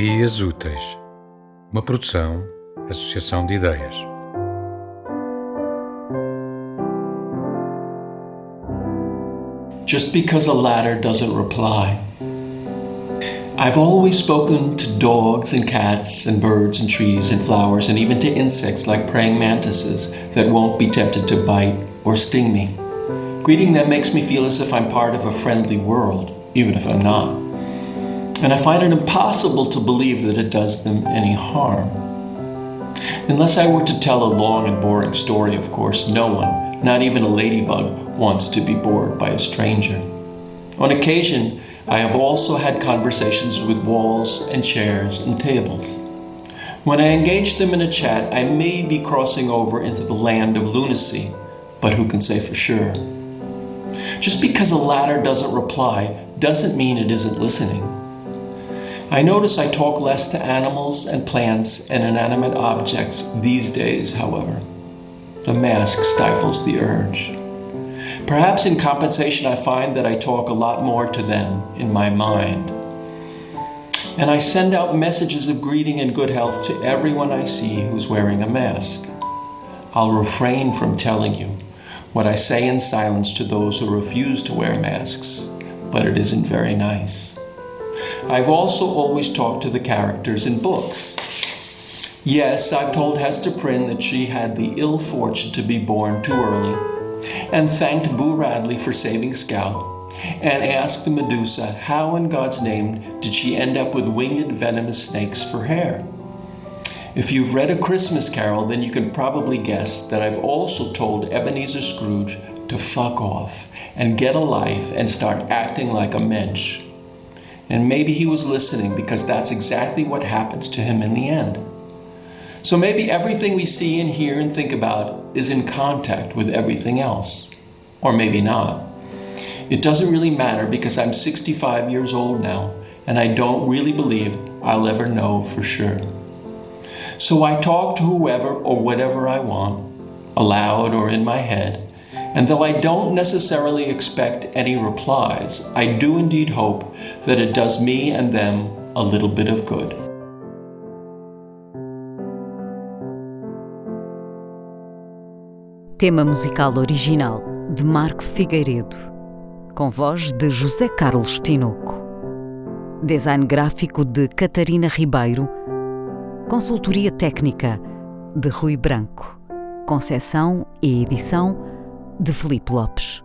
Ideias Úteis, uma produção, associação de ideias. Just because a ladder doesn't reply. I've always spoken to dogs and cats and birds and trees and flowers and even to insects like praying mantises that won't be tempted to bite or sting me. Greeting them makes me feel as if I'm part of a friendly world, even if I'm not. And I find it impossible to believe that it does them any harm. Unless I were to tell a long and boring story, of course, no one, not even a ladybug, wants to be bored by a stranger. On occasion, I have also had conversations with walls and chairs and tables. When I engage them in a chat, I may be crossing over into the land of lunacy, but who can say for sure? Just because a ladder doesn't reply doesn't mean it isn't listening. I notice I talk less to animals and plants and inanimate objects these days, however. The mask stifles the urge. Perhaps in compensation, I find that I talk a lot more to them in my mind. And I send out messages of greeting and good health to everyone I see who's wearing a mask. I'll refrain from telling you what I say in silence to those who refuse to wear masks, but it isn't very nice. I've also always talked to the characters in books. Yes, I've told Hester Prynne that she had the ill fortune to be born too early, and thanked Boo Radley for saving Scout, and asked Medusa how in God's name did she end up with winged venomous snakes for hair. If you've read A Christmas Carol, then you can probably guess that I've also told Ebenezer Scrooge to fuck off and get a life and start acting like a mensch. And maybe he was listening because that's exactly what happens to him in the end. So maybe everything we see and hear and think about is in contact with everything else. Or maybe not. It doesn't really matter because I'm 65 years old now and I don't really believe I'll ever know for sure. So I talk to whoever or whatever I want, aloud or in my head, and though I don't necessarily expect any replies, I do indeed hope that it does me and them a little bit of good. Tema musical original de Marco Figueiredo, com voz de José Carlos Tinoco. Design gráfico de Catarina Ribeiro. Consultoria técnica de Rui Branco. Concessão e edição de Felipe Lopes.